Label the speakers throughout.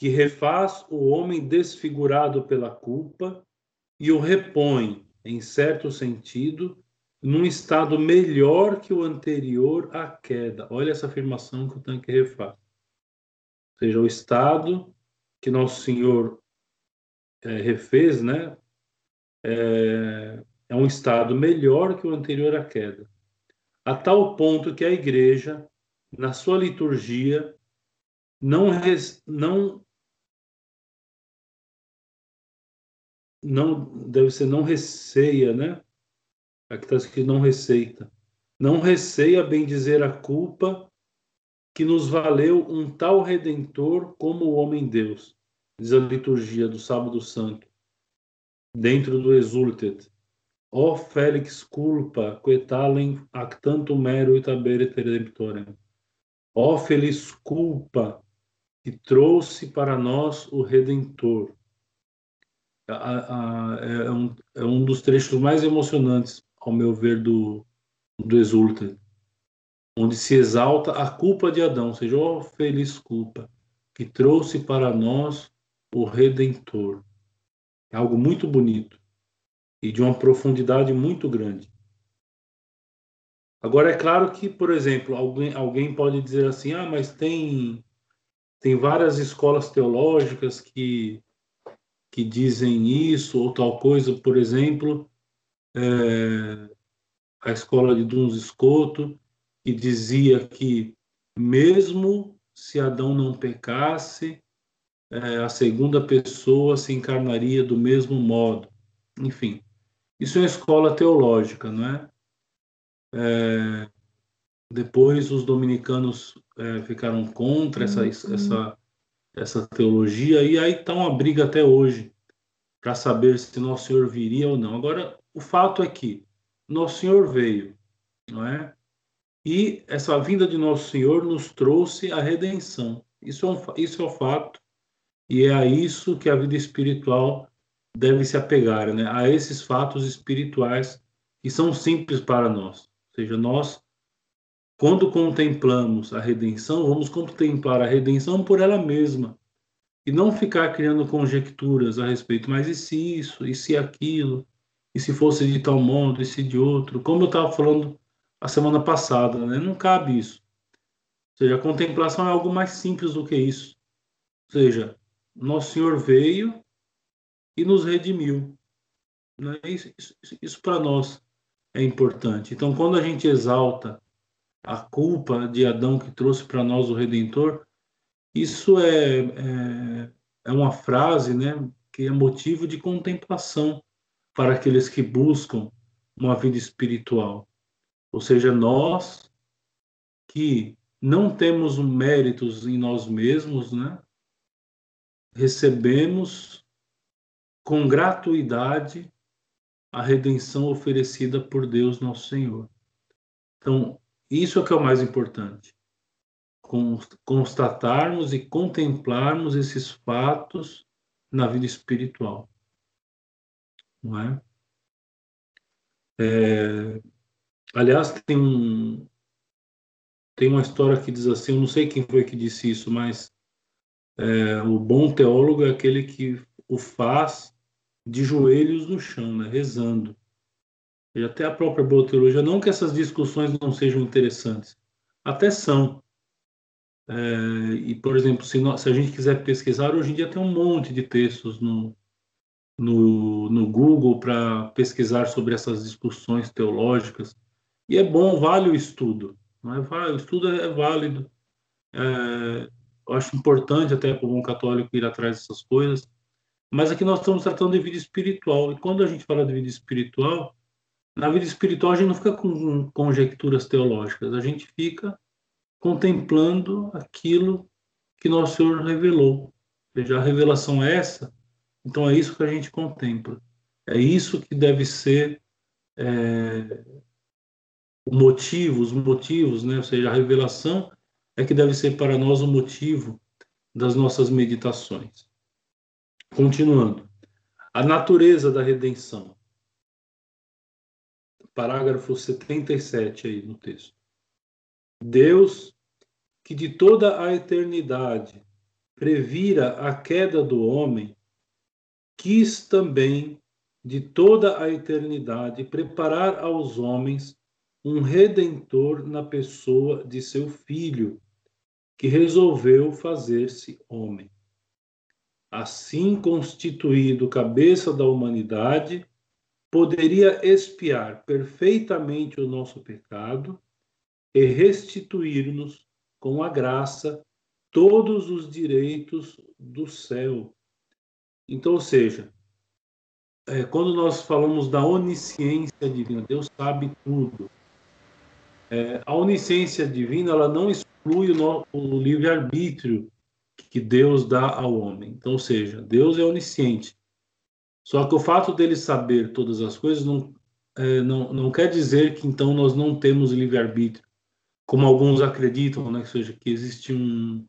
Speaker 1: que refaz o homem desfigurado pela culpa e o repõe, em certo sentido, num estado melhor que o anterior à queda. Olha essa afirmação que o tanque refaz. Ou seja, o estado que Nosso Senhor é, refez, né? É, é um estado melhor que o anterior à queda, a tal ponto que a igreja, na sua liturgia, não, res, não não deve ser não receia, né? Aqui está escrito não receita. Não receia bem dizer a culpa que nos valeu um tal redentor como o homem Deus, diz a liturgia do Sábado Santo, dentro do Exultet. Ó Félix culpa, quetalem ac mero et abere redemptorem. Ó feliz culpa, que trouxe para nós o Redentor a, a, é, um, é um dos trechos mais emocionantes, ao meu ver, do, do Exulta, onde se exalta a culpa de Adão, ou seja, ó feliz culpa, que trouxe para nós o Redentor. É algo muito bonito e de uma profundidade muito grande. Agora, é claro que, por exemplo, alguém, alguém pode dizer assim: ah, mas tem, tem várias escolas teológicas que que dizem isso ou tal coisa, por exemplo, é, a escola de Duns Escoto, que dizia que mesmo se Adão não pecasse, é, a segunda pessoa se encarnaria do mesmo modo. Enfim, isso é uma escola teológica, não é? é depois os dominicanos é, ficaram contra essa, uhum. essa essa teologia, e aí está uma briga até hoje para saber se Nosso Senhor viria ou não. Agora, o fato é que Nosso Senhor veio, não é? E essa vinda de Nosso Senhor nos trouxe a redenção. Isso é, um, isso é o fato, e é a isso que a vida espiritual deve se apegar, né? a esses fatos espirituais que são simples para nós. Ou seja, nós quando contemplamos a redenção, vamos contemplar a redenção por ela mesma e não ficar criando conjecturas a respeito, mas e se isso, e se aquilo, e se fosse de tal modo, e se de outro, como eu estava falando a semana passada, né? não cabe isso. Ou seja, a contemplação é algo mais simples do que isso. Ou seja, Nosso Senhor veio e nos redimiu. Né? Isso, isso, isso para nós é importante. Então, quando a gente exalta a culpa de Adão que trouxe para nós o Redentor, isso é, é, é, uma frase né, que é motivo de contemplação para aqueles que buscam uma vida espiritual. Ou seja, nós que não temos méritos em nós mesmos, né, recebemos com gratuidade a redenção oferecida por Deus nosso Senhor. Então, isso é que é o mais importante. Constatarmos e contemplarmos esses fatos na vida espiritual. Não é? é aliás, tem um, tem uma história que diz assim, eu não sei quem foi que disse isso, mas é, o bom teólogo é aquele que o faz de joelhos no chão, né, rezando e até a própria teologia, não que essas discussões não sejam interessantes, até são. É, e, por exemplo, se, nós, se, a gente quiser pesquisar, hoje em dia tem um monte de textos no, no, no Google para pesquisar sobre essas discussões teológicas. E é bom, vale o estudo. Não é? O estudo é válido. É, eu acho importante até para o bom católico ir atrás dessas coisas. Mas aqui nós estamos tratando de vida espiritual. E quando a gente fala de vida espiritual, na vida espiritual a gente não fica com conjecturas teológicas, a gente fica contemplando aquilo que nosso Senhor revelou. Ou seja, a revelação é essa, então é isso que a gente contempla. É isso que deve ser é, o motivo, os motivos, né? ou seja, a revelação é que deve ser para nós o motivo das nossas meditações. Continuando, a natureza da redenção parágrafo 77 aí no texto. Deus, que de toda a eternidade previra a queda do homem, quis também, de toda a eternidade, preparar aos homens um redentor na pessoa de seu filho, que resolveu fazer-se homem. Assim constituído cabeça da humanidade, poderia expiar perfeitamente o nosso pecado e restituir-nos com a graça todos os direitos do céu. Então, ou seja, é, quando nós falamos da onisciência divina, Deus sabe tudo. É, a onisciência divina ela não exclui o, o livre-arbítrio que Deus dá ao homem. Então, ou seja, Deus é onisciente. Só que o fato dele saber todas as coisas não, é, não, não quer dizer que então nós não temos livre-arbítrio, como alguns acreditam, né? que seja que existe um,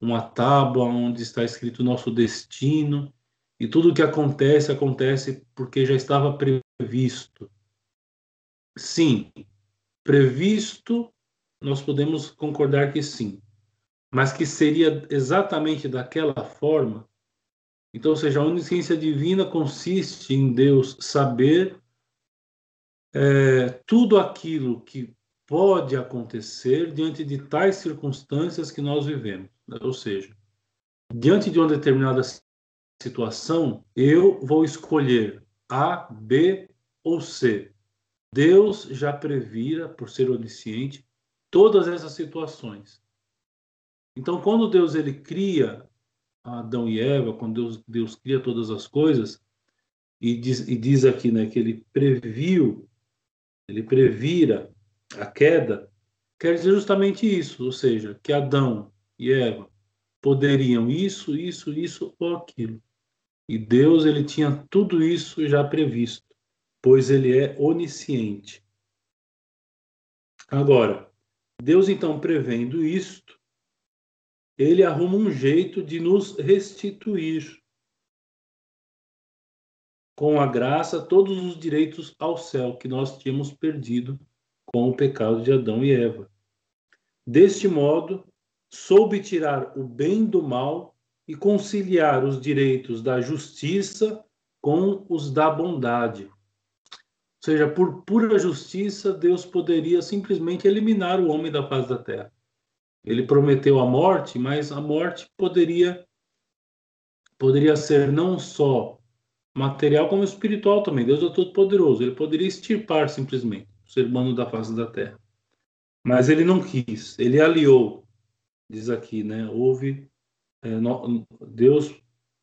Speaker 1: uma tábua onde está escrito nosso destino e tudo o que acontece acontece porque já estava previsto. Sim, previsto, nós podemos concordar que sim, mas que seria exatamente daquela forma. Então, ou seja, a onisciência divina consiste em Deus saber é, tudo aquilo que pode acontecer diante de tais circunstâncias que nós vivemos. Ou seja, diante de uma determinada situação, eu vou escolher A, B ou C. Deus já previra, por ser onisciente, todas essas situações. Então, quando Deus ele cria Adão e Eva, quando Deus, Deus cria todas as coisas, e diz, e diz aqui né, que ele previu, ele previra a queda, quer dizer justamente isso, ou seja, que Adão e Eva poderiam isso, isso, isso ou aquilo. E Deus ele tinha tudo isso já previsto, pois ele é onisciente. Agora, Deus então prevendo isto, ele arruma um jeito de nos restituir com a graça todos os direitos ao céu que nós tínhamos perdido com o pecado de Adão e Eva. Deste modo, soube tirar o bem do mal e conciliar os direitos da justiça com os da bondade. Ou seja, por pura justiça, Deus poderia simplesmente eliminar o homem da face da terra. Ele prometeu a morte, mas a morte poderia poderia ser não só material como espiritual também. Deus é todo poderoso. Ele poderia extirpar simplesmente o ser humano da face da terra. Mas ele não quis. Ele aliou, diz aqui, né? Houve é, no, Deus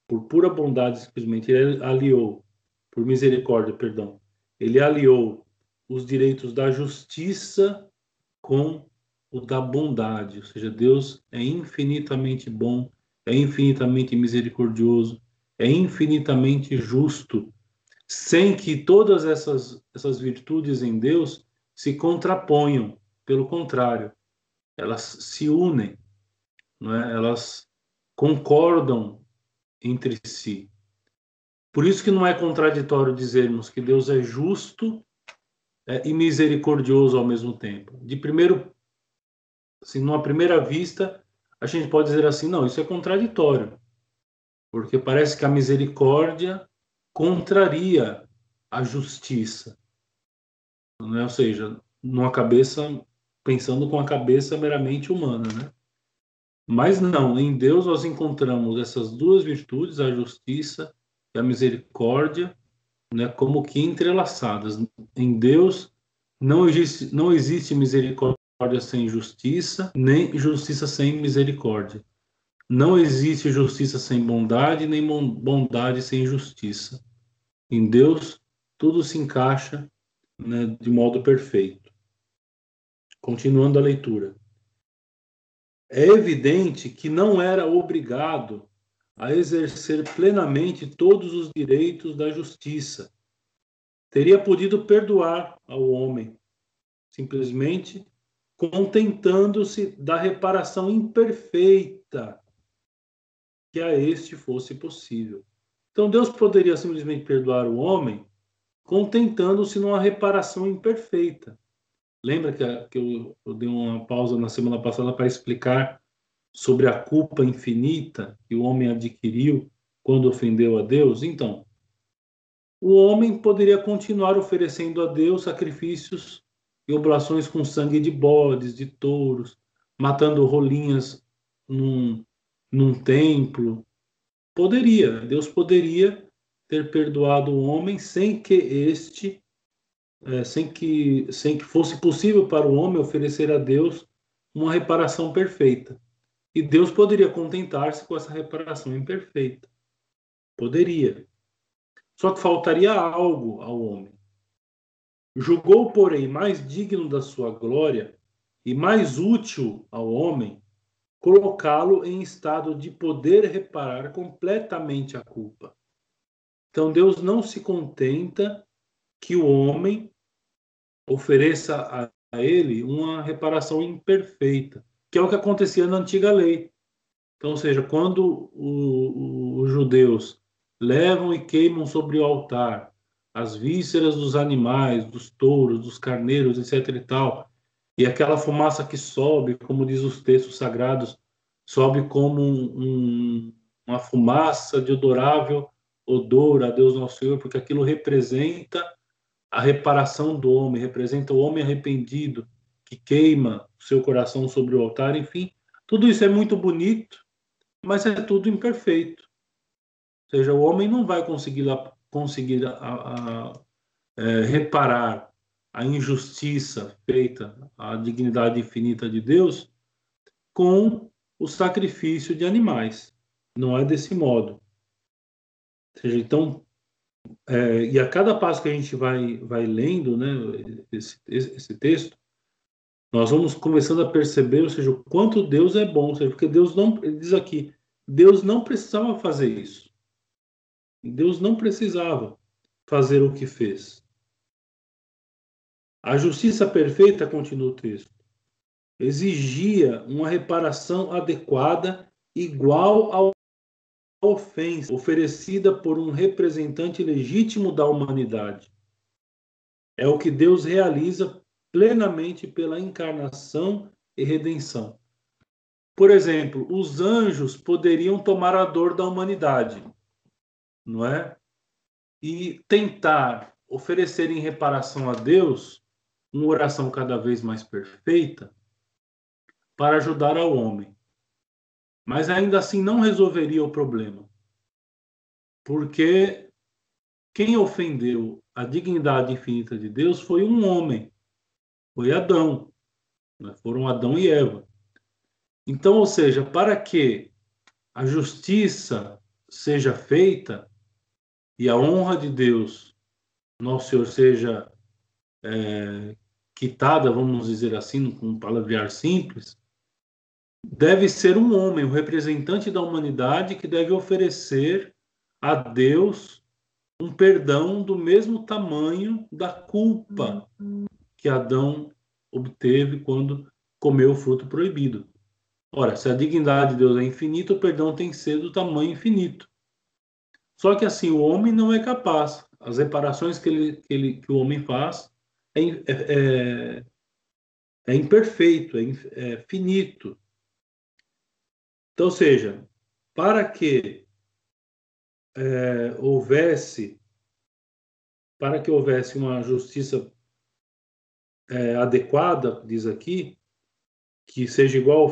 Speaker 1: por pura bondade simplesmente ele aliou por misericórdia, perdão. Ele aliou os direitos da justiça com o da bondade, ou seja, Deus é infinitamente bom, é infinitamente misericordioso, é infinitamente justo, sem que todas essas, essas virtudes em Deus se contraponham, pelo contrário, elas se unem, é? elas concordam entre si. Por isso que não é contraditório dizermos que Deus é justo é, e misericordioso ao mesmo tempo. De primeiro assim, numa primeira vista, a gente pode dizer assim, não, isso é contraditório, porque parece que a misericórdia contraria a justiça, né? ou seja, numa cabeça pensando com a cabeça meramente humana, né? Mas não, em Deus nós encontramos essas duas virtudes, a justiça e a misericórdia, né, como que entrelaçadas. Em Deus não existe, não existe misericórdia misericórdia sem justiça, nem justiça sem misericórdia. Não existe justiça sem bondade, nem bondade sem justiça. Em Deus, tudo se encaixa né, de modo perfeito. Continuando a leitura. É evidente que não era obrigado a exercer plenamente todos os direitos da justiça. Teria podido perdoar ao homem, simplesmente contentando-se da reparação imperfeita que a este fosse possível. Então Deus poderia simplesmente perdoar o homem contentando-se numa reparação imperfeita. Lembra que, que eu, eu, dei uma pausa na semana passada para explicar sobre a culpa infinita que o homem adquiriu quando ofendeu a Deus? Então, o homem poderia continuar oferecendo a Deus sacrifícios e oblações com sangue de bodes, de touros, matando rolinhas num, num templo. Poderia, Deus poderia ter perdoado o homem sem que este, é, sem que, sem que fosse possível para o homem oferecer a Deus uma reparação perfeita. E Deus poderia contentar-se com essa reparação imperfeita. Poderia. Só que faltaria algo ao homem. Julgou, porém, mais digno da sua glória e mais útil ao homem colocá-lo em estado de poder reparar completamente a culpa. Então Deus não se contenta que o homem ofereça a, ele uma reparação imperfeita, que é o que acontecia na antiga lei. Então, ou seja, quando os judeus levam e queimam sobre o altar as vísceras dos animais, dos touros, dos carneiros, etc. e tal, e aquela fumaça que sobe, como diz os textos sagrados, sobe como um, um, uma fumaça de adorável odor a Deus nosso Senhor, porque aquilo representa a reparação do homem, representa o homem arrependido que queima o seu coração sobre o altar, enfim, tudo isso é muito bonito, mas é tudo imperfeito. Ou seja, o homem não vai conseguir, conseguir a, a, é, reparar a injustiça feita à dignidade infinita de Deus com o sacrifício de animais. Não é desse modo. Ou seja, então, é, e a cada passo que a gente vai, vai lendo né, esse, esse texto, nós vamos começando a perceber, ou seja, o quanto Deus é bom, seja, porque Deus não, ele diz aqui, Deus não precisava fazer isso. Deus não precisava fazer o que fez. A justiça perfeita, continua o texto, exigia uma reparação adequada igual à ofensa oferecida por um representante legítimo da humanidade. É o que Deus realiza plenamente pela encarnação e redenção. Por exemplo, os anjos poderiam tomar a dor da humanidade, não é? E tentar oferecer em reparação a Deus uma oração cada vez mais perfeita para ajudar ao homem. Mas ainda assim não resolveria o problema. Porque quem ofendeu a dignidade infinita de Deus foi um homem, foi Adão. Né? Foram Adão e Eva. Então, ou seja, para que a justiça seja feita, e a honra de Deus, nosso Senhor, seja é, quitada, vamos dizer assim, com um palavrear simples, deve ser um homem, o um representante da humanidade, que deve oferecer a Deus um perdão do mesmo tamanho da culpa que Adão obteve quando comeu o fruto proibido. Ora, se a dignidade de Deus é infinita, o perdão tem que ser do tamanho infinito. Só que assim, o homem não é capaz. As reparações que, ele, que, ele, que o homem faz é, é, é, é imperfeito, é, é finito. Então, seja, para que é, houvesse para que houvesse uma justiça é, adequada, diz aqui, que seja igual,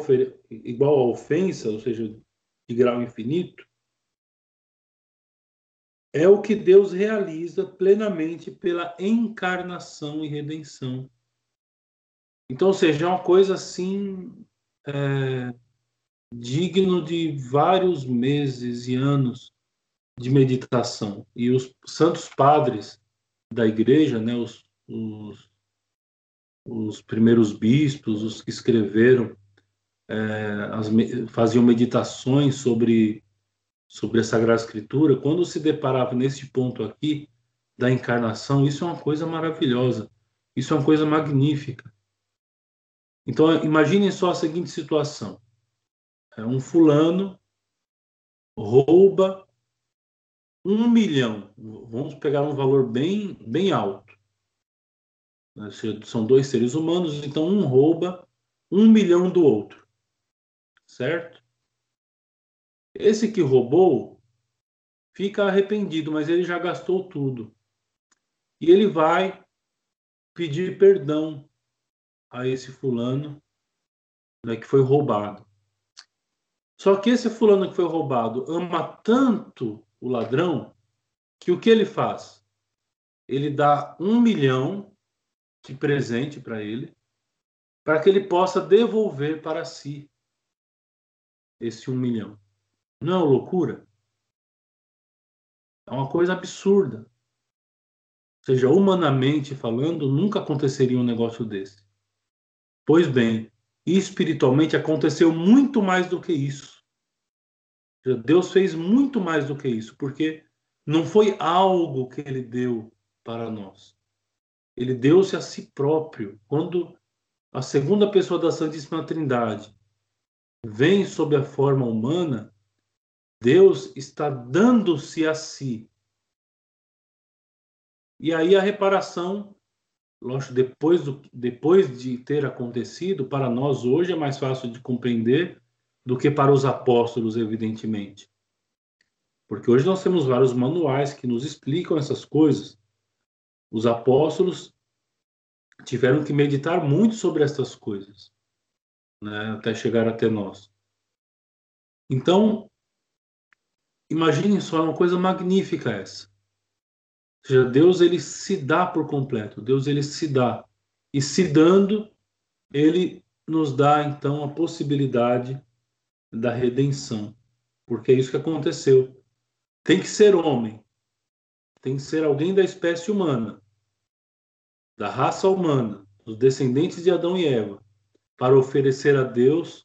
Speaker 1: igual à ofensa, ou seja, de grau infinito, é o que Deus realiza plenamente pela encarnação e redenção. Então, seja, é uma coisa assim é, digno de vários meses e anos de meditação. E os santos padres da igreja, né, os, os, os primeiros bispos, os que escreveram, é, as, faziam meditações sobre sobre a Sagrada Escritura, quando se deparava nesse ponto aqui da encarnação, isso é uma coisa maravilhosa, isso é uma coisa magnífica. Então, imaginem só a seguinte situação: é um fulano rouba um milhão, vamos pegar um valor bem, bem alto. São dois seres humanos, então um rouba um milhão do outro. certo? Esse que roubou fica arrependido, mas ele já gastou tudo. E ele vai pedir perdão a esse fulano né, que foi roubado. Só que esse fulano que foi roubado ama tanto o ladrão que o que ele faz? Ele dá um milhão de presente para ele, para que ele possa devolver para si esse um milhão. Não é loucura? É uma coisa absurda. Ou seja, humanamente falando, nunca aconteceria um negócio desse. Pois bem, espiritualmente aconteceu muito mais do que isso. Deus fez muito mais do que isso, porque não foi algo que ele deu para nós. Ele deu-se a si próprio. Quando a segunda pessoa da Santíssima Trindade vem sob a forma humana, Deus está dando-se a si. E aí a reparação, lógico, depois, do, depois de ter acontecido, para nós hoje é mais fácil de compreender do que para os apóstolos, evidentemente. Porque hoje nós temos vários manuais que nos explicam essas coisas. Os apóstolos tiveram que meditar muito sobre essas coisas, né, até chegar até nós. Então, imaginem só, é uma coisa magnífica essa. Ou seja, Deus ele se dá por completo, Deus ele se dá. E se dando, ele nos dá então a possibilidade da redenção. Porque é isso que aconteceu. Tem que ser homem. Tem que ser alguém da espécie humana da raça humana, dos descendentes de Adão e Eva, para oferecer a Deus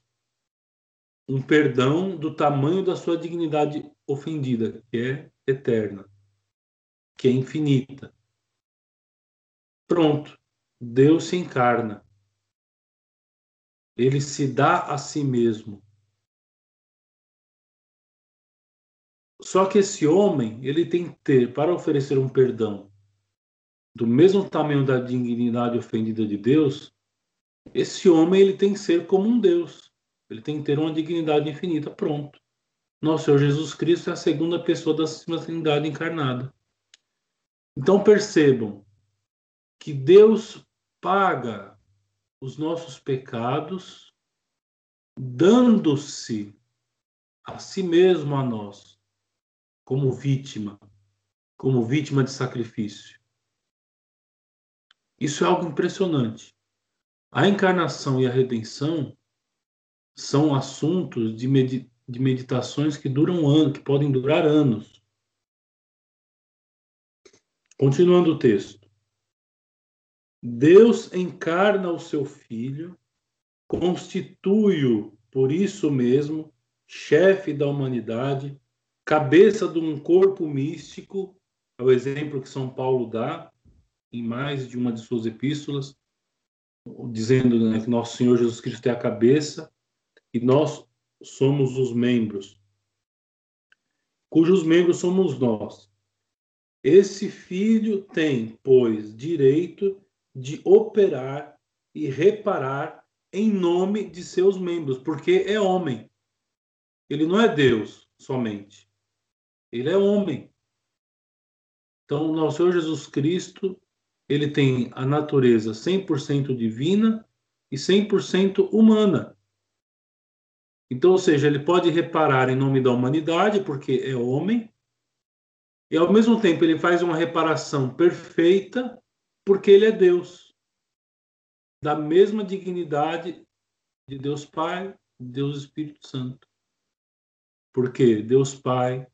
Speaker 1: um perdão do tamanho da sua dignidade ofendida, que é eterna, que é infinita. Pronto, Deus se encarna. Ele se dá a si mesmo. Só que esse homem, ele tem que ter, para oferecer um perdão do mesmo tamanho da dignidade ofendida de Deus, esse homem ele tem que ser como um Deus. Ele tem que ter uma dignidade infinita. Pronto. Nosso Senhor Jesus Cristo é a segunda pessoa da Santíssima Trindade encarnada. Então percebam que Deus paga os nossos pecados dando-se a si mesmo a nós como vítima, como vítima de sacrifício. Isso é algo impressionante. A encarnação e a redenção são assuntos de, de meditações que duram anos, que podem durar anos. Continuando o texto. Deus encarna o seu filho, constitui-o, por isso mesmo, chefe da humanidade, cabeça de um corpo místico, é o exemplo que São Paulo dá, em mais de uma de suas epístolas, dizendo né, que nosso Senhor Jesus Cristo é a cabeça e nós somos os membros, cujos membros somos nós. Esse filho tem, pois, direito de operar e reparar em nome de seus membros, porque é homem. Ele não é Deus somente. Ele é homem. Então, nosso Senhor Jesus Cristo ele tem a natureza 100% divina e 100% humana. Então, ou seja, ele pode reparar em nome da humanidade, porque é homem, e ao mesmo tempo ele faz uma reparação perfeita, porque ele é Deus. Da mesma dignidade de Deus Pai, Deus Espírito Santo. Porque Deus Pai,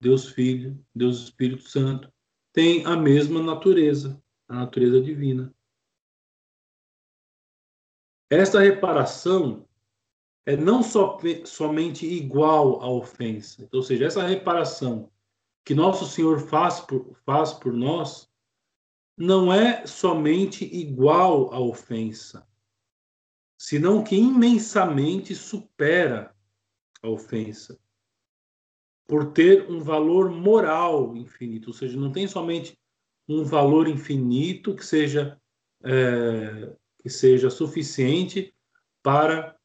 Speaker 1: Deus Filho, Deus Espírito Santo têm a mesma natureza a natureza divina. Esta reparação é não só, somente igual à ofensa, então, ou seja, essa reparação que nosso Senhor faz por, faz por nós não é somente igual à ofensa, senão que imensamente supera a ofensa, por ter um valor moral infinito, ou seja, não tem somente um valor infinito que seja, é, que seja suficiente para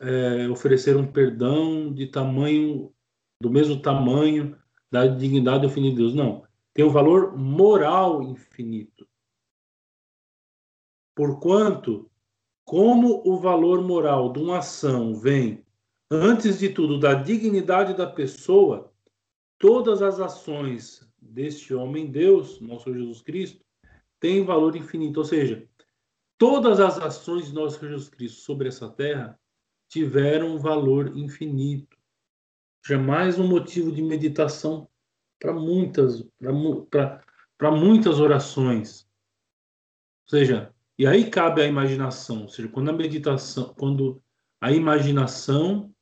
Speaker 1: é, oferecer um perdão de tamanho, do mesmo tamanho da dignidade Filho de Deus. Não. Tem um valor moral infinito. Porquanto, como o valor moral de uma ação vem, antes de tudo, da dignidade da pessoa, todas as ações deste homem Deus, nosso Jesus Cristo, têm valor infinito. Ou seja, todas as ações de nosso Jesus Cristo sobre essa terra tiveram um valor infinito. Jamais um motivo de meditação para muitas, para muitas orações. Ou seja, e aí cabe a imaginação, ou seja, quando a meditação, quando a imaginação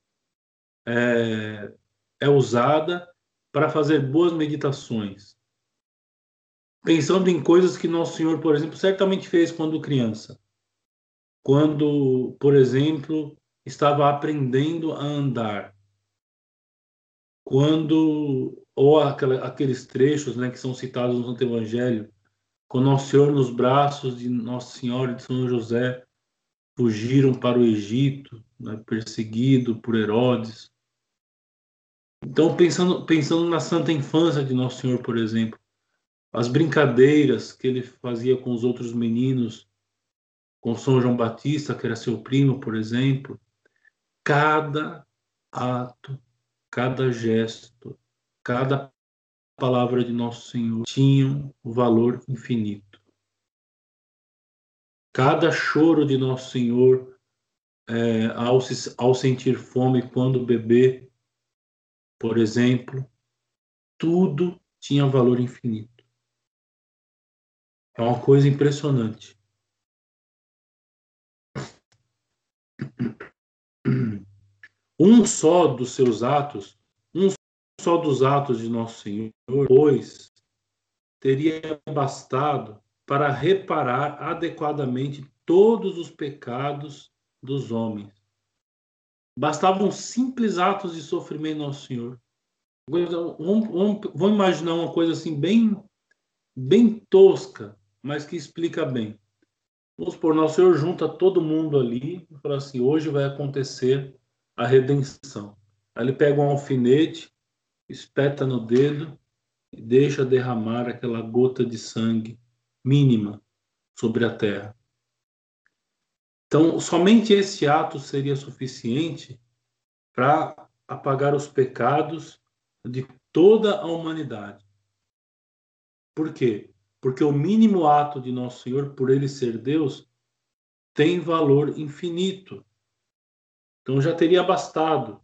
Speaker 1: é, é usada para fazer boas meditações, pensando em coisas que Nosso Senhor, por exemplo, certamente fez quando criança. Quando, por exemplo, estava aprendendo a andar. Quando, ou aqueles trechos né, que são citados no Santo Evangelho, com Nosso Senhor nos braços de Nossa Senhora de São José, fugiram para o Egito, né, perseguido por Herodes. Então, pensando, pensando na santa infância de Nosso Senhor, por exemplo, as brincadeiras que ele fazia com os outros meninos, com São João Batista, que era seu primo, por exemplo, cada ato, cada gesto, cada palavra de Nosso Senhor tinham um valor infinito. Cada choro de Nosso Senhor é, ao, se, ao sentir fome quando beber, por exemplo, tudo tinha valor infinito. É uma coisa impressionante. Um só dos seus atos, um só dos atos de Nosso Senhor, pois teria bastado para reparar adequadamente todos os pecados dos homens. Bastavam simples atos de sofrimento Nosso Senhor. Vamos, vamos, vamos imaginar uma coisa assim bem, bem tosca, mas que explica bem. Vamos supor, Nosso Senhor junta todo mundo ali e fala assim: hoje vai acontecer a redenção. Aí ele pega um alfinete, espeta no dedo e deixa derramar aquela gota de sangue mínima sobre a terra. Então, somente esse ato seria suficiente para apagar os pecados de toda a humanidade. Por quê? Porque o mínimo ato de Nosso Senhor, por ele ser Deus, tem valor infinito. Então já teria bastado.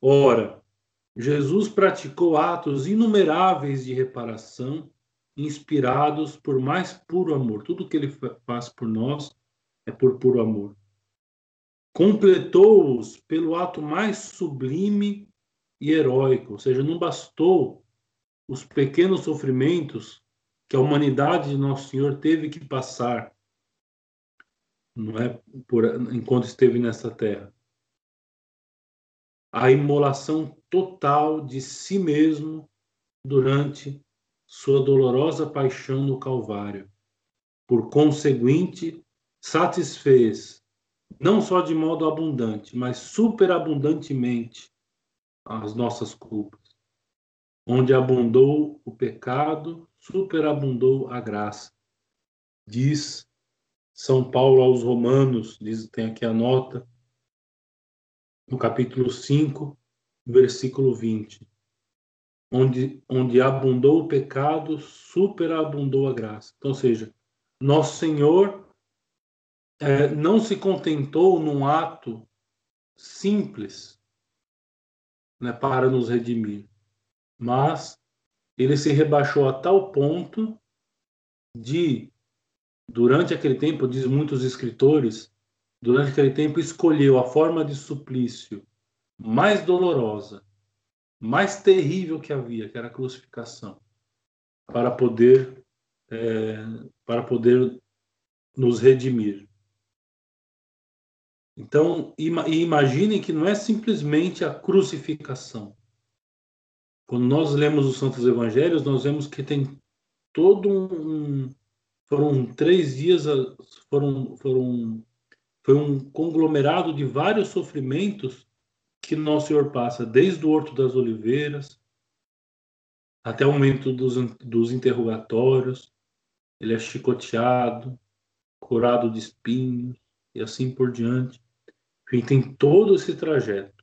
Speaker 1: Ora, Jesus praticou atos inumeráveis de reparação, inspirados por mais puro amor. Tudo que ele faz por nós é por puro amor. Completou-os pelo ato mais sublime e heróico, ou seja, não bastou os pequenos sofrimentos que a humanidade de Nosso Senhor teve que passar, não é por enquanto esteve nessa terra. A imolação total de si mesmo durante sua dolorosa paixão no Calvário. Por conseguinte, satisfez, não só de modo abundante, mas superabundantemente, as nossas culpas Onde abundou o pecado, superabundou a graça. Diz São Paulo aos Romanos, diz, tem aqui a nota, no capítulo 5, versículo 20. Onde, onde abundou o pecado, superabundou a graça. Então, ou seja, nosso Senhor é, não se contentou num ato simples né, para nos redimir mas ele se rebaixou a tal ponto de, durante aquele tempo, diz muitos escritores, durante aquele tempo escolheu a forma de suplício mais dolorosa, mais terrível que havia, que era a crucificação, para poder é, para poder nos redimir. Então, imaginem que não é simplesmente a crucificação, quando nós lemos os Santos Evangelhos, nós vemos que tem todo um. Foram três dias, foram, foram, foi um conglomerado de vários sofrimentos que Nosso Senhor passa, desde o Horto das Oliveiras até o momento dos, dos interrogatórios. Ele é chicoteado, curado de espinhos e assim por diante. Enfim, tem todo esse trajeto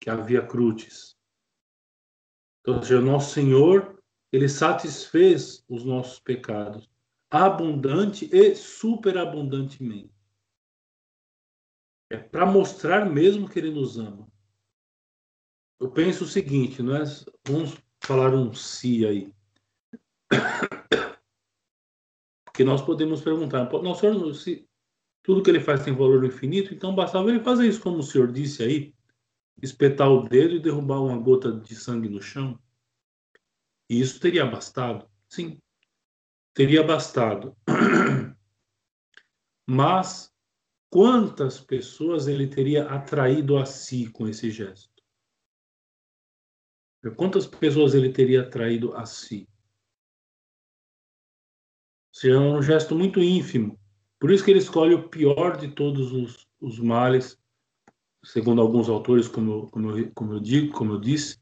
Speaker 1: que é a Via Crucis. Ou seja, Nosso Senhor, ele satisfez os nossos pecados abundante e superabundantemente. É para mostrar mesmo que ele nos ama. Eu penso o seguinte, não é? Vamos falar um si aí. Porque nós podemos perguntar, nosso Senhor, se tudo que ele faz tem valor infinito, então bastava ele fazer isso, como o senhor disse aí, espetar o dedo e derrubar uma gota de sangue no chão. E isso teria bastado? Sim, teria bastado. Mas quantas pessoas ele teria atraído a si com esse gesto? Quantas pessoas ele teria atraído a si? Seria um gesto muito ínfimo. Por isso que ele escolhe o pior de todos os, os males, segundo alguns autores, como, como, eu, como eu digo, como eu disse,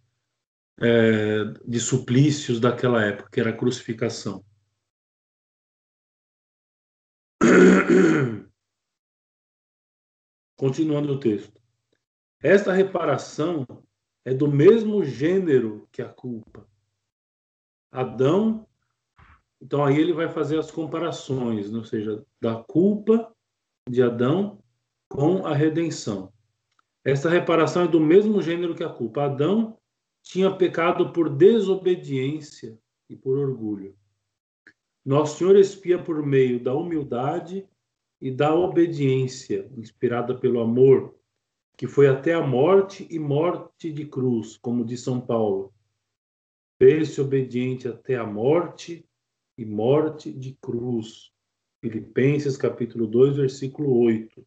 Speaker 1: é, de suplícios daquela época, que era a crucificação. Continuando o texto. Esta reparação é do mesmo gênero que a culpa. Adão, então aí ele vai fazer as comparações, né? ou seja, da culpa de Adão com a redenção. Esta reparação é do mesmo gênero que a culpa. Adão tinha pecado por desobediência e por orgulho. Nosso Senhor expia por meio da humildade e da obediência, inspirada pelo amor, que foi até a morte e morte de cruz, como diz São Paulo. Fez-se obediente até a morte e morte de cruz. Filipenses capítulo 2, versículo 8.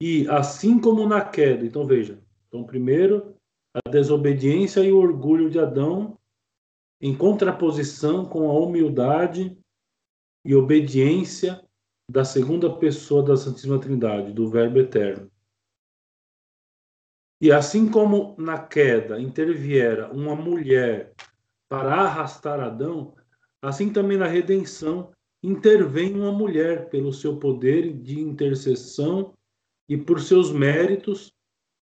Speaker 1: E assim como na queda, então veja, então primeiro a desobediência e o orgulho de Adão em contraposição com a humildade e obediência da segunda pessoa da Santíssima Trindade, do Verbo Eterno. E assim como na queda interviera uma mulher para arrastar Adão, assim também na redenção intervém uma mulher pelo seu poder de intercessão e por seus méritos.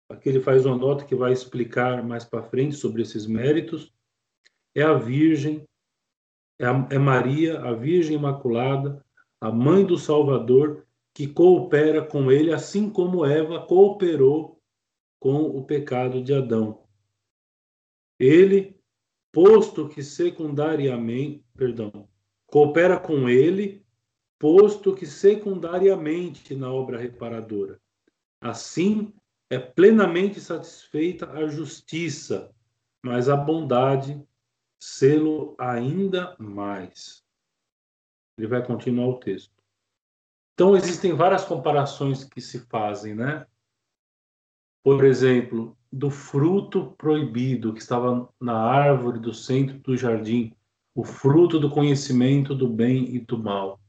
Speaker 1: Aqui ele faz uma nota que vai explicar mais para frente sobre esses méritos. É a Virgem, é, a, é Maria, a Virgem Imaculada, a mãe do Salvador, que coopera com ele, assim como Eva cooperou com o pecado de Adão. Ele, posto que secundariamente, perdão, coopera com ele, posto que secundariamente na obra reparadora. Assim, é plenamente satisfeita a justiça, mas a bondade selo ainda mais. Ele vai continuar o texto. Então, existem várias comparações que se fazem, né? por exemplo, do fruto proibido que estava na árvore do centro do jardim, o fruto do conhecimento do bem e do mal.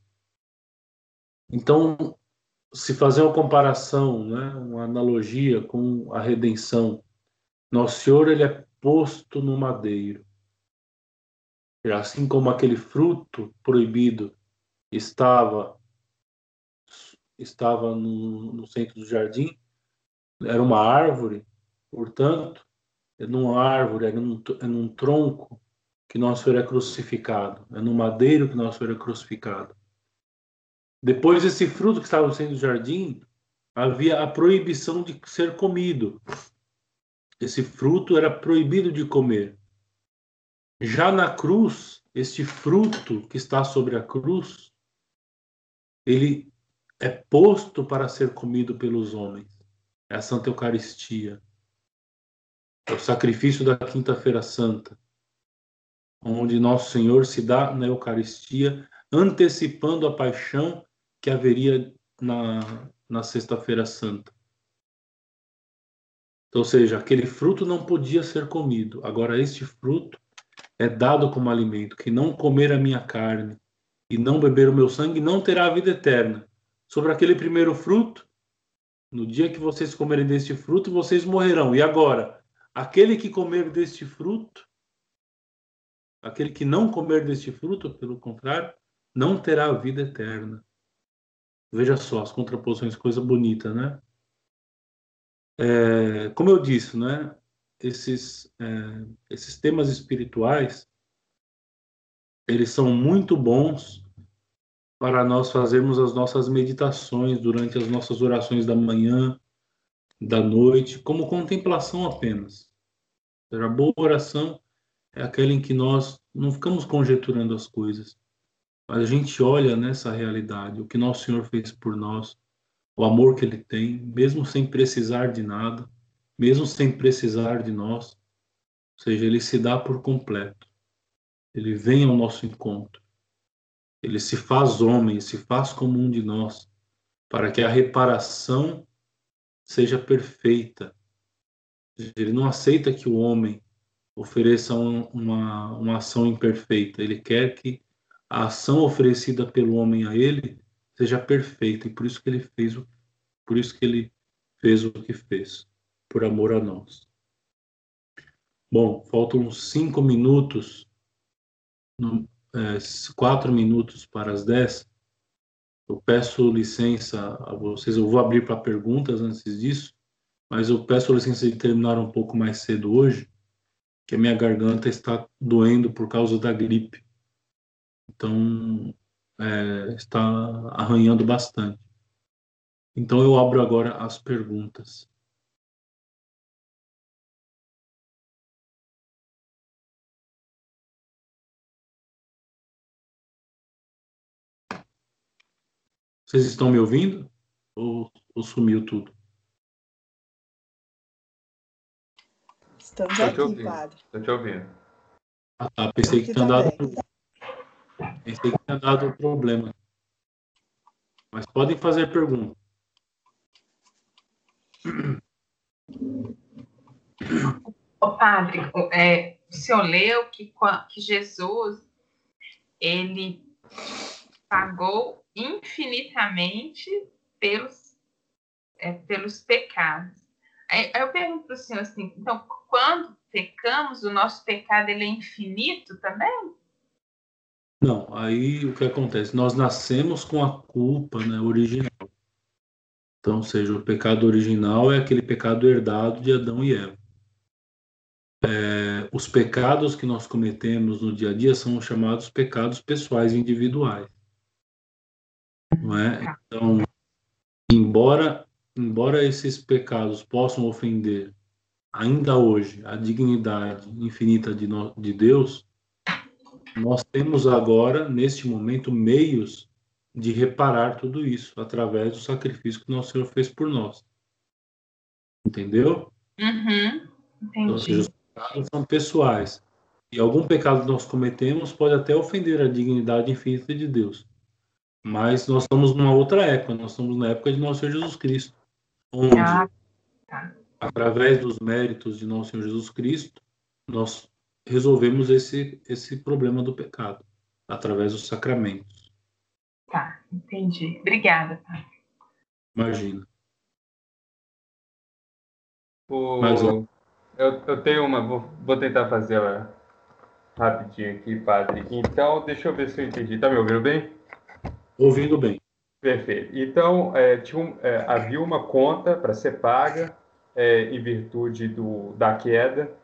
Speaker 1: Então, se fazer uma comparação, né, uma analogia com a redenção, Nosso Senhor ele é posto no madeiro. E assim como aquele fruto proibido estava estava no, no centro do jardim, era uma árvore, portanto, é numa árvore, é num, é num tronco que nosso Senhor é crucificado, é no madeiro que nosso Senhor é crucificado. Depois desse fruto que estava sendo no jardim, havia a proibição de ser comido. Esse fruto era proibido de comer. Já na cruz, este fruto que está sobre a cruz, ele é posto para ser comido pelos homens é a Santa Eucaristia. É o sacrifício da Quinta-feira Santa, onde Nosso Senhor se dá na Eucaristia, antecipando a paixão que haveria na, na Sexta-feira Santa. Então, ou seja, aquele fruto não podia ser comido. Agora, este fruto é dado como alimento. Que não comer a minha carne e não beber o meu sangue não terá a vida eterna. sobre aquele primeiro fruto. No dia que vocês comerem deste fruto, vocês morrerão. E agora, aquele que comer deste fruto, aquele que não comer deste fruto, pelo contrário, não terá vida eterna. Veja só as contraposições, coisa bonita, né? É, como eu disse, né? Esses, é, esses temas espirituais, eles são muito bons para nós fazermos as nossas meditações durante as nossas orações da manhã, da noite, como contemplação apenas. A boa oração é aquela em que nós não ficamos conjecturando as coisas, a gente olha nessa realidade, o que nosso Senhor fez por nós, o amor que Ele tem, mesmo sem precisar de nada, mesmo sem precisar de nós, ou seja, Ele se dá por completo. Ele vem ao nosso encontro. Ele se faz homem, se faz como um de nós, para que a reparação seja perfeita. Ele não aceita que o homem ofereça uma, uma ação imperfeita. Ele quer que a ação oferecida pelo homem a ele seja perfeita e por isso que ele fez o por isso que ele fez o que fez por amor a nós. Bom, faltam cinco minutos, no, é, quatro minutos para as dez. Eu peço licença a vocês. Eu vou abrir para perguntas antes disso, mas eu peço licença de terminar um pouco mais cedo hoje, que a minha garganta está doendo por causa da gripe. Então, é, está arranhando bastante. Então, eu abro agora as perguntas. Vocês estão me ouvindo? Ou, ou sumiu tudo?
Speaker 2: Estamos aqui, padre.
Speaker 3: Estou te ouvindo.
Speaker 1: Ah, tá. Pensei que tinha dado. Pensei que tinha dado problema. Mas podem fazer pergunta.
Speaker 4: O padre, é, o senhor leu que, que Jesus ele pagou infinitamente pelos, é, pelos pecados. Aí, eu pergunto para o senhor assim, então, quando pecamos, o nosso pecado ele é infinito também?
Speaker 1: Não, aí o que acontece? Nós nascemos com a culpa né, original. Então, seja, o pecado original é aquele pecado herdado de Adão e Eva. É, os pecados que nós cometemos no dia a dia são chamados pecados pessoais individuais. Não é? Então, embora, embora esses pecados possam ofender ainda hoje a dignidade infinita de, no, de Deus, nós temos agora, neste momento, meios de reparar tudo isso através do sacrifício que nosso Senhor fez por nós. Entendeu?
Speaker 4: Uhum,
Speaker 1: então, seja, os pecados são pessoais. E algum pecado que nós cometemos pode até ofender a dignidade infinita de Deus. Mas nós estamos numa outra época, nós estamos na época de nosso Senhor Jesus Cristo. Onde, ah, tá. através dos méritos de nosso Senhor Jesus Cristo, nós resolvemos esse, esse problema do pecado através dos sacramentos.
Speaker 4: Tá, entendi. Obrigada, pai.
Speaker 1: Imagina.
Speaker 3: O... Mais um. Eu, eu tenho uma, vou, vou tentar fazer ela rapidinho aqui, padre. Então, deixa eu ver se eu entendi. Tá me ouvindo bem?
Speaker 1: Ouvindo bem.
Speaker 3: Perfeito. Então, é, tinha, é, havia uma conta para ser paga é, em virtude do, da queda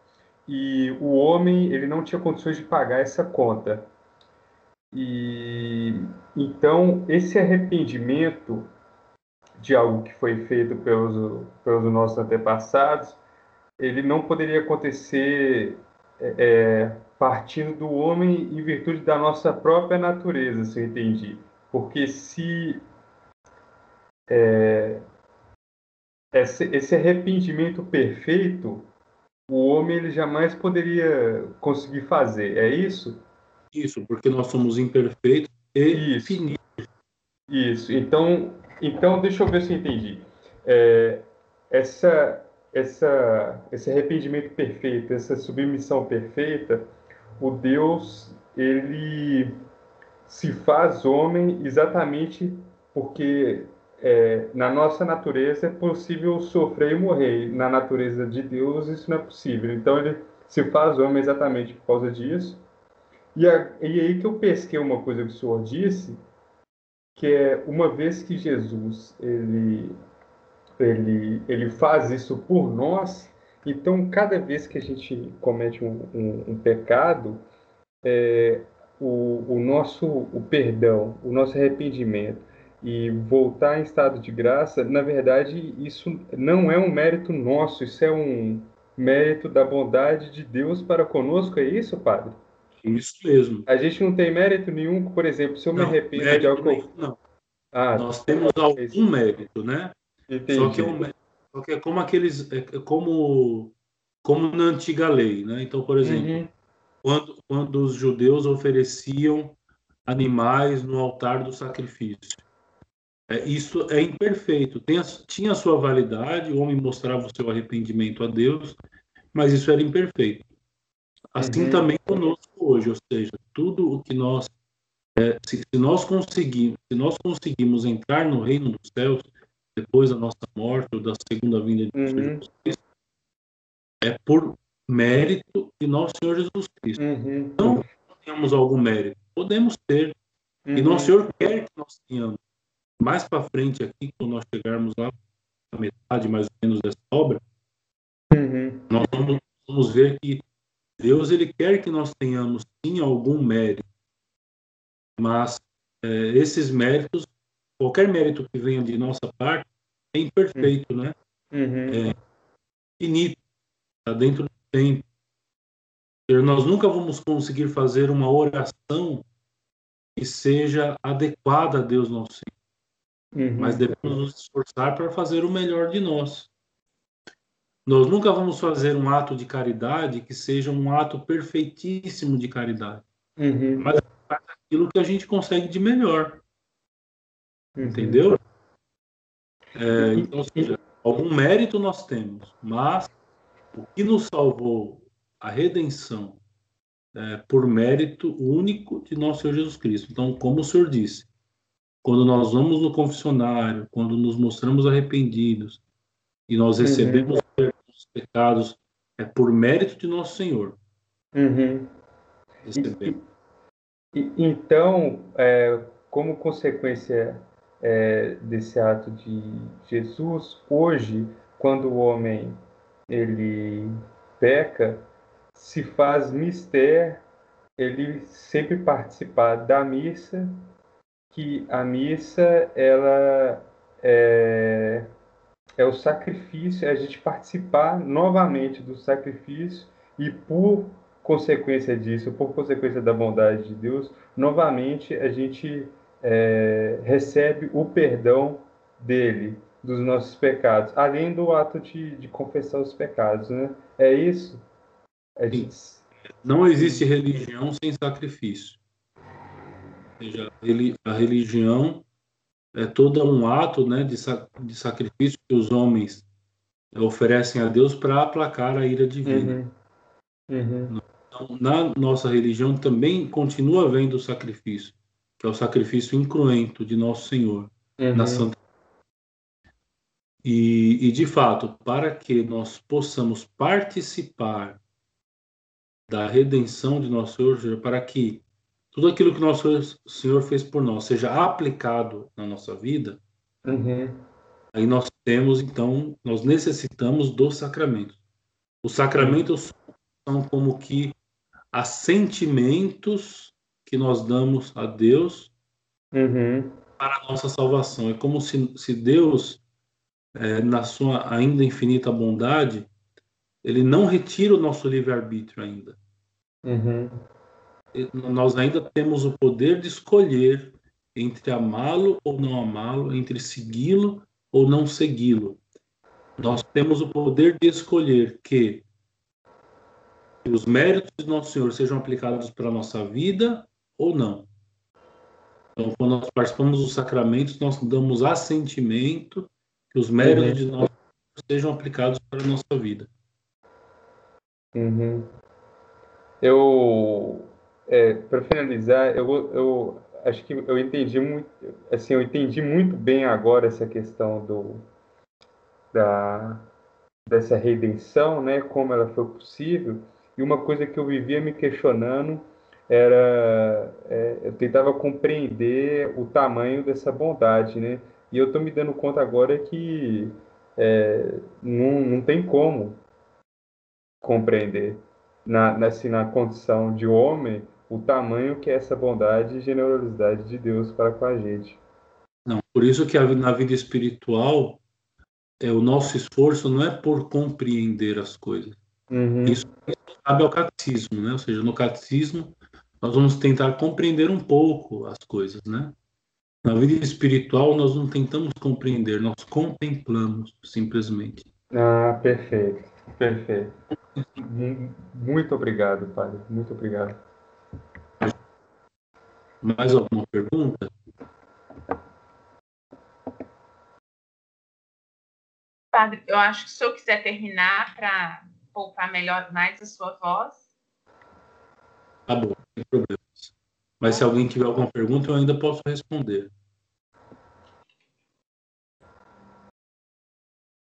Speaker 3: e o homem ele não tinha condições de pagar essa conta. E então esse arrependimento de algo que foi feito pelos, pelos nossos antepassados, ele não poderia acontecer é, é, partindo do homem em virtude da nossa própria natureza, se eu entendi. Porque se é, esse, esse arrependimento perfeito o homem ele jamais poderia conseguir fazer, é isso?
Speaker 1: Isso, porque nós somos imperfeitos e isso. finitos.
Speaker 3: Isso, então, então deixa eu ver se eu entendi. É, essa, essa, esse arrependimento perfeito, essa submissão perfeita, o Deus, ele se faz homem exatamente porque é, na nossa natureza é possível sofrer e morrer. Na natureza de Deus isso não é possível. Então ele se faz homem exatamente por causa disso. E, a, e aí que eu pesquei uma coisa que o senhor disse, que é uma vez que Jesus ele, ele, ele faz isso por nós, então cada vez que a gente comete um, um, um pecado, é, o, o nosso o perdão, o nosso arrependimento e voltar em estado de graça, na verdade, isso não é um mérito nosso, isso é um mérito da bondade de Deus para conosco, é isso, Padre?
Speaker 1: Isso mesmo.
Speaker 3: A gente não tem mérito nenhum, por exemplo, se eu não, me arrependo de algo.
Speaker 1: Nenhum, não. Ah, Nós temos algum é mérito, né? Entendi. Só que, é um, só que é como aqueles. É como, como na antiga lei, né? Então, por exemplo, uhum. quando, quando os judeus ofereciam animais no altar do sacrifício. É, isso é imperfeito. Tem tinha a sua validade, o homem mostrava o seu arrependimento a Deus, mas isso era imperfeito. Assim uhum. também conosco hoje, ou seja, tudo o que nós é, se, se, nós conseguimos, se nós conseguimos entrar no reino dos céus depois da nossa morte ou da segunda vinda de uhum. Jesus Cristo, é por mérito de nosso Senhor Jesus Cristo.
Speaker 3: Uhum.
Speaker 1: Não temos algum mérito, podemos ter. E nosso Senhor quer que nós tenhamos mais para frente aqui, quando nós chegarmos lá na metade mais ou menos dessa obra,
Speaker 3: uhum.
Speaker 1: nós vamos, vamos, ver que Deus ele quer que nós tenhamos sim algum mérito, mas é, esses méritos, qualquer mérito que venha de nossa parte, é imperfeito,
Speaker 3: uhum.
Speaker 1: né?
Speaker 3: Uhum.
Speaker 1: É finito, está dentro do tempo. Nós nunca vamos conseguir fazer uma oração que seja adequada a Deus nosso Senhor.
Speaker 3: Uhum.
Speaker 1: Mas devemos nos esforçar para fazer o melhor de nós. Nós nunca vamos fazer um ato de caridade que seja um ato perfeitíssimo de caridade.
Speaker 3: Uhum.
Speaker 1: Mas aquilo que a gente consegue de melhor.
Speaker 3: Uhum.
Speaker 1: Entendeu? É, então, seja, algum mérito nós temos, mas o que nos salvou a redenção é, por mérito único de nosso Senhor Jesus Cristo. Então, como o Senhor disse, quando nós vamos no confessionário, quando nos mostramos arrependidos e nós uhum. recebemos uhum. os pecados, é por mérito de nosso Senhor.
Speaker 3: Uhum. E, e, então, é, como consequência é, desse ato de Jesus, hoje, quando o homem ele peca, se faz mistério ele sempre participar da missa que a missa ela é, é o sacrifício, é a gente participar novamente do sacrifício e por consequência disso, por consequência da bondade de Deus, novamente a gente é, recebe o perdão dele dos nossos pecados, além do ato de, de confessar os pecados, né? É isso?
Speaker 1: É Não existe religião sem sacrifício seja, a religião é todo um ato né, de, de sacrifício que os homens oferecem a Deus para aplacar a ira divina.
Speaker 3: Uhum. Uhum.
Speaker 1: Então, na nossa religião também continua havendo o sacrifício, que é o sacrifício incruento de nosso Senhor
Speaker 3: uhum.
Speaker 1: na Santa. E, e, de fato, para que nós possamos participar da redenção de nosso Senhor, para que tudo aquilo que nosso Senhor fez por nós seja aplicado na nossa vida,
Speaker 3: uhum.
Speaker 1: aí nós temos, então, nós necessitamos dos sacramentos. Os sacramentos são como que assentimentos que nós damos a Deus
Speaker 3: uhum.
Speaker 1: para a nossa salvação. É como se, se Deus, é, na sua ainda infinita bondade, ele não retira o nosso livre-arbítrio ainda.
Speaker 3: Uhum
Speaker 1: nós ainda temos o poder de escolher entre amá-lo ou não amá-lo, entre segui-lo ou não segui-lo. Nós temos o poder de escolher que os méritos de nosso Senhor sejam aplicados para a nossa vida ou não. Então, quando nós participamos dos sacramentos, nós damos assentimento que os méritos uhum. de nosso Senhor sejam aplicados para a nossa vida.
Speaker 3: Uhum. Eu é, para finalizar, eu, eu acho que eu entendi muito, assim, eu entendi muito bem agora essa questão do da dessa redenção, né, como ela foi possível. E uma coisa que eu vivia me questionando era é, eu tentava compreender o tamanho dessa bondade, né? E eu estou me dando conta agora que é, não, não tem como compreender na, assim, na condição de homem o tamanho que é essa bondade e generosidade de Deus para com a gente.
Speaker 1: Não, por isso que na vida espiritual é o nosso esforço não é por compreender as coisas.
Speaker 3: Uhum.
Speaker 1: Isso, cabe ao catecismo, né? Ou seja, no catecismo nós vamos tentar compreender um pouco as coisas, né? Na vida espiritual nós não tentamos compreender, nós contemplamos simplesmente.
Speaker 3: Ah, perfeito, perfeito. Muito obrigado, Padre. Muito obrigado.
Speaker 1: Mais alguma pergunta?
Speaker 4: Padre, eu acho que se eu quiser terminar para poupar melhor mais a sua voz.
Speaker 1: Tá bom, não tem problemas. Mas se alguém tiver alguma pergunta, eu ainda posso responder.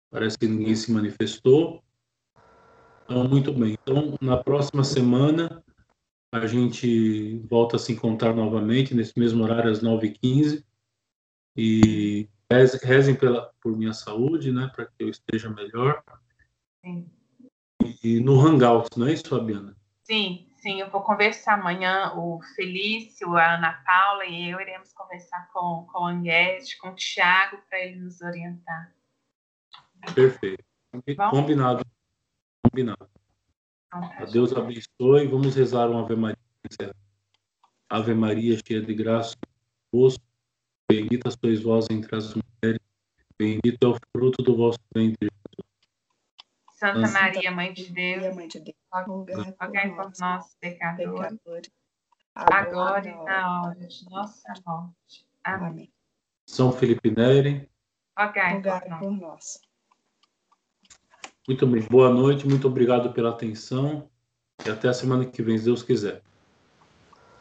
Speaker 1: Parece que ninguém se manifestou. Então, muito bem. Então, na próxima semana, a gente volta a se encontrar novamente, nesse mesmo horário, às 9h15. E rezem pela, por minha saúde, né, para que eu esteja melhor.
Speaker 4: Sim.
Speaker 1: E no Hangout, não é isso, Fabiana?
Speaker 4: Sim, sim, eu vou conversar amanhã, o Felício, a Ana Paula e eu iremos conversar com, com o Anguete, com o Tiago, para ele nos orientar.
Speaker 1: Perfeito. Bom? Combinado. Combinado. Então, tá Deus abençoe. Vamos rezar uma Ave Maria. Ave Maria, cheia de graça, vosco, bendita sois vós entre as mulheres, bendito é o fruto do vosso ventre,
Speaker 4: Jesus. Santa Maria, Mãe de Deus,
Speaker 2: Mãe de Deus
Speaker 4: rogai por nós, pecadores, agora e na hora de nossa morte. Amém.
Speaker 1: São Felipe Neri,
Speaker 4: rogai por
Speaker 2: nós.
Speaker 1: Muito bem. Boa noite, muito obrigado pela atenção e até a semana que vem, se Deus quiser.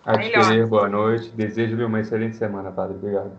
Speaker 3: Adquirir, boa noite. Desejo-lhe uma excelente semana, Padre. Obrigado.